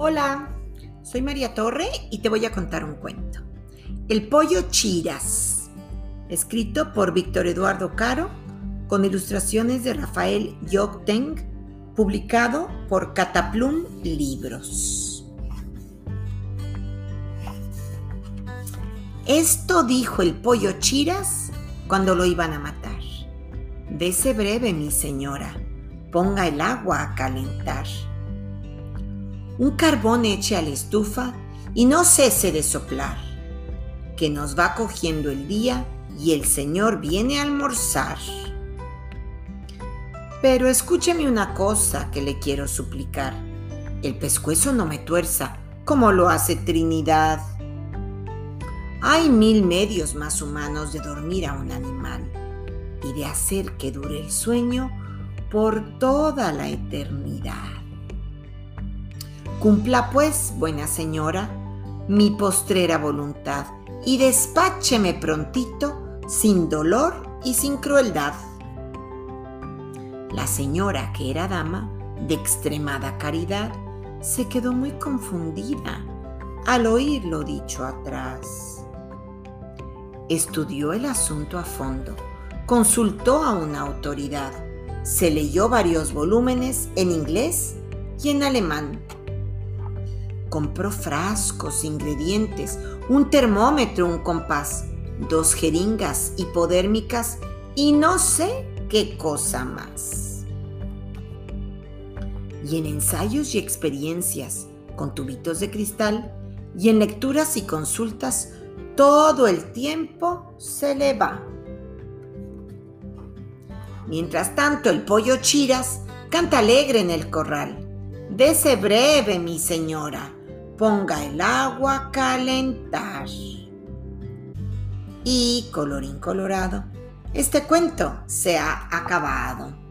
Hola, soy María Torre y te voy a contar un cuento. El pollo Chiras, escrito por Víctor Eduardo Caro, con ilustraciones de Rafael Yocteng, publicado por Cataplum Libros. Esto dijo el pollo Chiras cuando lo iban a matar. Dese breve, mi señora, ponga el agua a calentar un carbón eche a la estufa y no cese de soplar, que nos va cogiendo el día y el Señor viene a almorzar. Pero escúcheme una cosa que le quiero suplicar. El pescuezo no me tuerza, como lo hace Trinidad. Hay mil medios más humanos de dormir a un animal y de hacer que dure el sueño por toda la eternidad. Cumpla pues, buena señora, mi postrera voluntad y despácheme prontito, sin dolor y sin crueldad. La señora, que era dama de extremada caridad, se quedó muy confundida al oír lo dicho atrás. Estudió el asunto a fondo, consultó a una autoridad, se leyó varios volúmenes en inglés y en alemán Compró frascos, ingredientes, un termómetro, un compás, dos jeringas hipodérmicas y no sé qué cosa más. Y en ensayos y experiencias con tubitos de cristal y en lecturas y consultas, todo el tiempo se le va. Mientras tanto, el pollo Chiras canta alegre en el corral. Dese breve, mi señora ponga el agua a calentar. Y colorín colorado, este cuento se ha acabado.